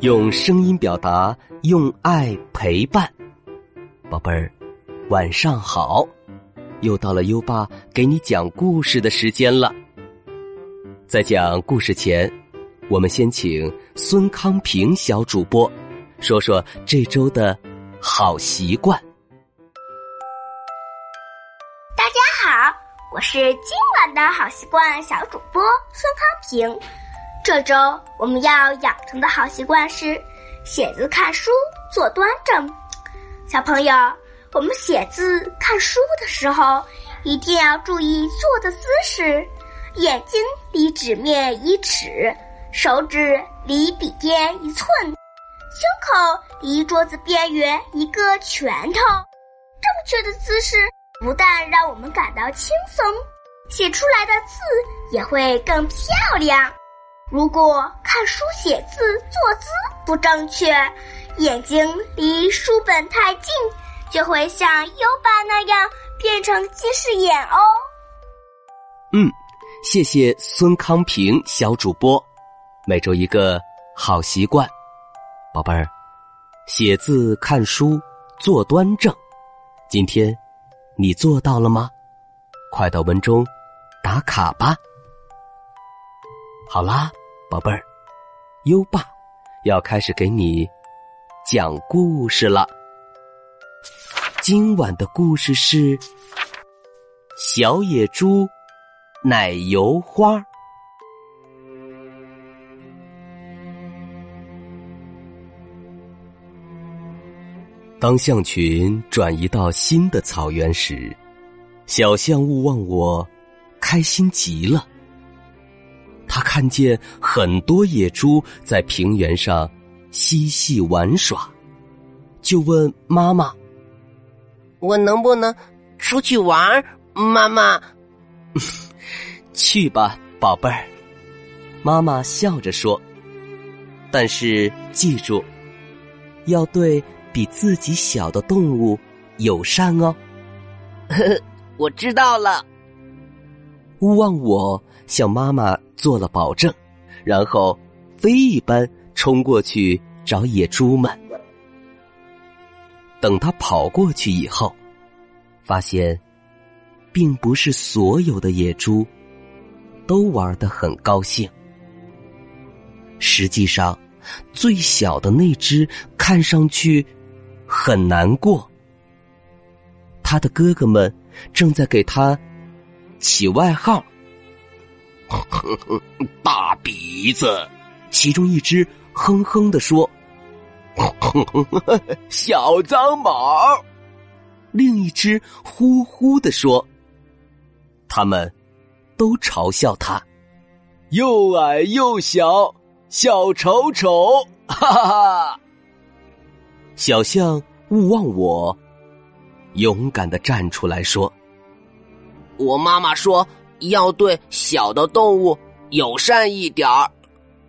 用声音表达，用爱陪伴。宝贝儿，晚上好！又到了优爸给你讲故事的时间了。在讲故事前，我们先请孙康平小主播说说这周的好习惯。大家好，我是今晚的好习惯小主播孙康平。这周我们要养成的好习惯是写字、看书、坐端正。小朋友，我们写字、看书的时候一定要注意坐的姿势，眼睛离纸面一尺，手指离笔尖一寸，胸口离桌子边缘一个拳头。正确的姿势不但让我们感到轻松，写出来的字也会更漂亮。如果看书写字坐姿不正确，眼睛离书本太近，就会像优爸那样变成近视眼哦。嗯，谢谢孙康平小主播。每周一个好习惯，宝贝儿，写字、看书坐端正。今天你做到了吗？快到文中打卡吧。好啦，宝贝儿，优爸要开始给你讲故事了。今晚的故事是《小野猪奶油花》。当象群转移到新的草原时，小象勿忘我开心极了。他看见很多野猪在平原上嬉戏玩耍，就问妈妈：“我能不能出去玩？”妈妈，去吧，宝贝儿。妈妈笑着说：“但是记住，要对比自己小的动物友善哦。”呵呵，我知道了。勿忘我向妈妈做了保证，然后飞一般冲过去找野猪们。等他跑过去以后，发现，并不是所有的野猪都玩得很高兴。实际上，最小的那只看上去很难过。他的哥哥们正在给他。起外号，大鼻子。其中一只哼哼的说：“小脏毛。”另一只呼呼的说：“他们都嘲笑他，又矮又小，小丑丑。”哈哈哈！小象勿忘我，勇敢的站出来说。我妈妈说要对小的动物友善一点儿，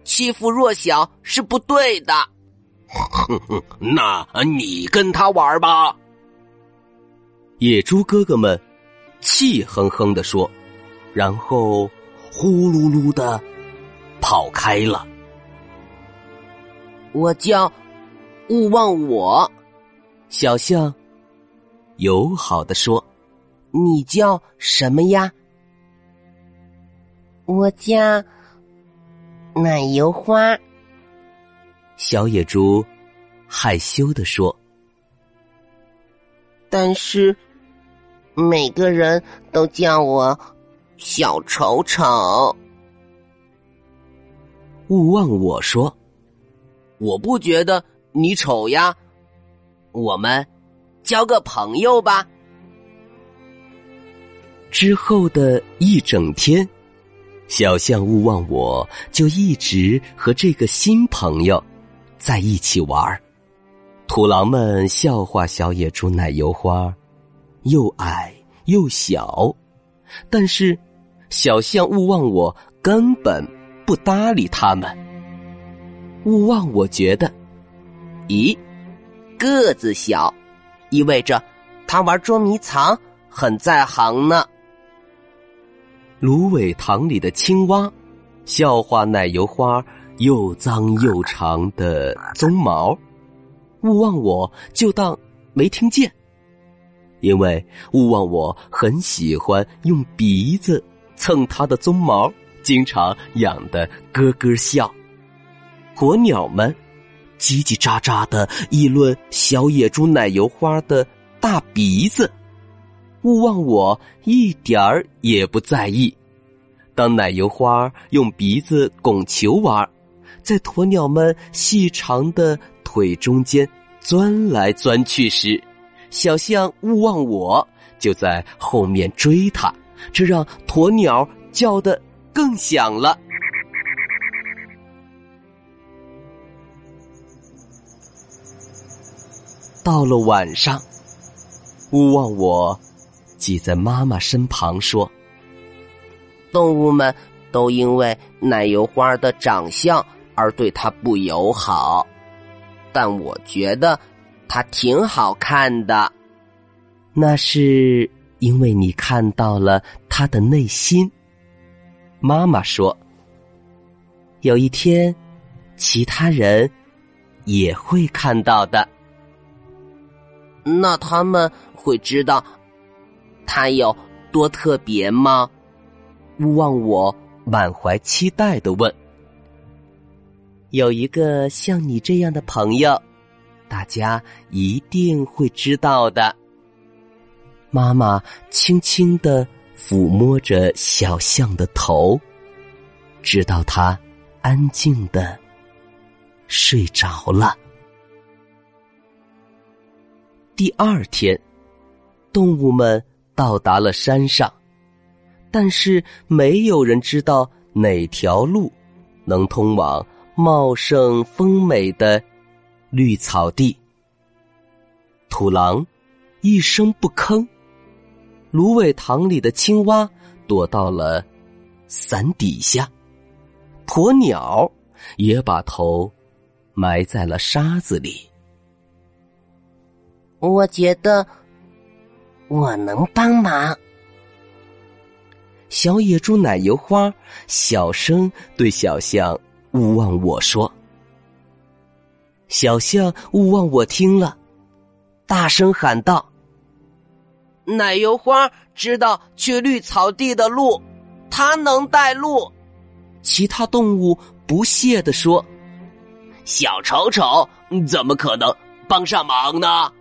欺负弱小是不对的。哼 哼那你跟他玩吧。野猪哥哥们气哼哼的说，然后呼噜噜的跑开了。我叫勿忘我，小象友好的说。你叫什么呀？我叫奶油花。小野猪害羞的说：“但是每个人都叫我小丑丑。”勿忘我说：“我不觉得你丑呀，我们交个朋友吧。”之后的一整天，小象勿忘我就一直和这个新朋友在一起玩儿土狼们笑话小野猪奶油花，又矮又小，但是小象勿忘我根本不搭理他们。勿忘我觉得，咦，个子小，意味着他玩捉迷藏很在行呢。芦苇塘里的青蛙，笑话奶油花又脏又长的鬃毛，勿忘我就当没听见，因为勿忘我很喜欢用鼻子蹭它的鬃毛，经常痒得咯咯笑。鸵鸟们叽叽喳喳的议论小野猪奶油花的大鼻子，勿忘我一点儿也不在意。当奶油花用鼻子拱球玩，在鸵鸟们细长的腿中间钻来钻去时，小象勿忘我就在后面追它，这让鸵鸟叫得更响了。到了晚上，勿忘我挤在妈妈身旁说。动物们都因为奶油花的长相而对它不友好，但我觉得它挺好看的。那是因为你看到了它的内心。妈妈说：“有一天，其他人也会看到的。那他们会知道它有多特别吗？”勿忘我满怀期待的问：“有一个像你这样的朋友，大家一定会知道的。”妈妈轻轻的抚摸着小象的头，直到它安静的睡着了。第二天，动物们到达了山上。但是没有人知道哪条路能通往茂盛丰美的绿草地。土狼一声不吭，芦苇塘里的青蛙躲到了伞底下，鸵鸟也把头埋在了沙子里。我觉得我能帮忙。小野猪奶油花小声对小象勿忘我说：“小象勿忘我听了，大声喊道：‘奶油花知道去绿草地的路，它能带路。’其他动物不屑地说：‘小丑丑怎么可能帮上忙呢？’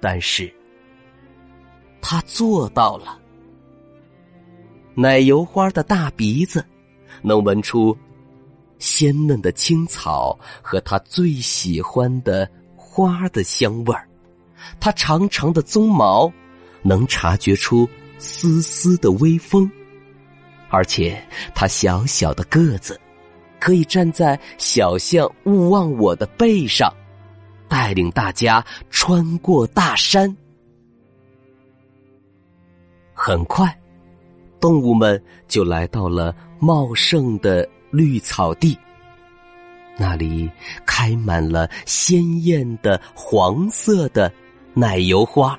但是，他做到了。”奶油花的大鼻子，能闻出鲜嫩的青草和他最喜欢的花的香味儿；它长长的鬃毛，能察觉出丝丝的微风；而且它小小的个子，可以站在小象勿忘我的背上，带领大家穿过大山。很快。动物们就来到了茂盛的绿草地，那里开满了鲜艳的黄色的奶油花。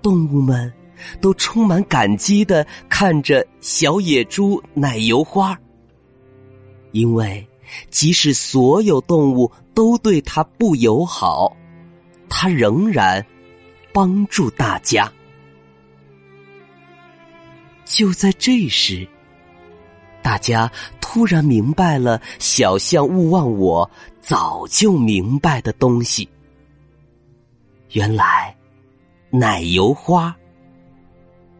动物们都充满感激的看着小野猪奶油花，因为即使所有动物都对它不友好，它仍然帮助大家。就在这时，大家突然明白了小象勿忘我早就明白的东西。原来，奶油花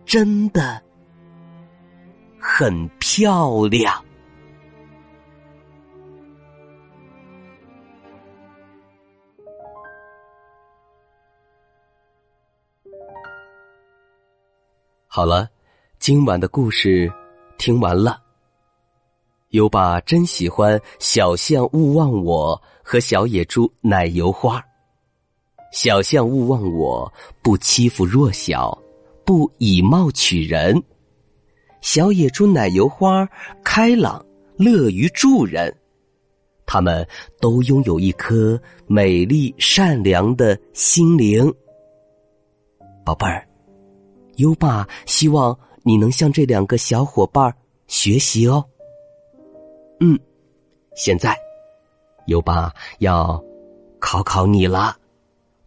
真的很漂亮。好了。今晚的故事听完了。优爸真喜欢小象勿忘我和小野猪奶油花。小象勿忘我不欺负弱小，不以貌取人。小野猪奶油花开朗，乐于助人。他们都拥有一颗美丽善良的心灵。宝贝儿，优爸希望。你能向这两个小伙伴学习哦。嗯，现在优爸要考考你了。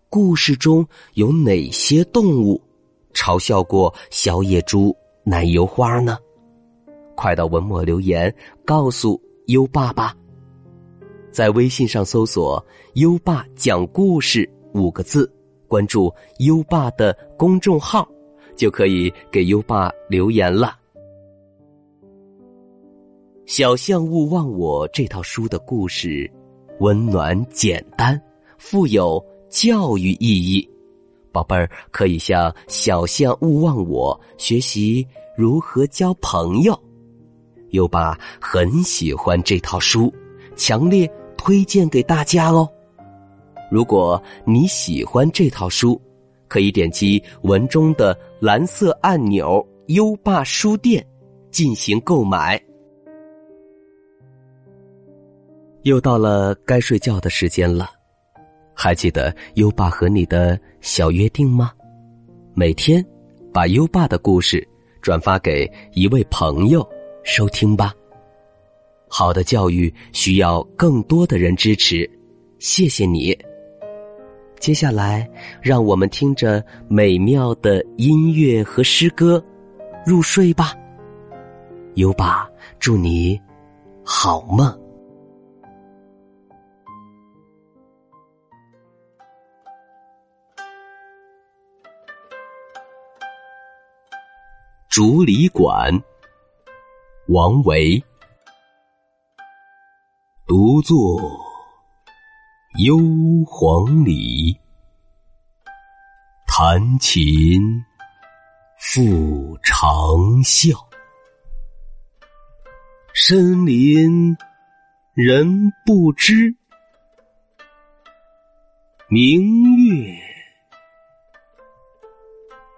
故事中有哪些动物嘲笑过小野猪奶油花呢？快到文末留言告诉优爸吧。在微信上搜索“优爸讲故事”五个字，关注优爸的公众号，就可以给优爸留言了。《小象勿忘我》这套书的故事温暖简单，富有教育意义。宝贝儿可以向《小象勿忘我》学习如何交朋友。优爸很喜欢这套书，强烈推荐给大家哦。如果你喜欢这套书，可以点击文中的蓝色按钮“优爸书店”进行购买。又到了该睡觉的时间了，还记得优爸和你的小约定吗？每天把优爸的故事转发给一位朋友收听吧。好的教育需要更多的人支持，谢谢你。接下来，让我们听着美妙的音乐和诗歌入睡吧。优爸祝你好梦。竹里馆，王维。独坐幽篁里，弹琴复长啸。深林人不知，明月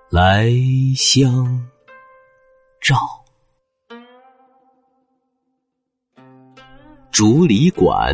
来相。照，竹里馆，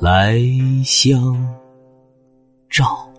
来相照。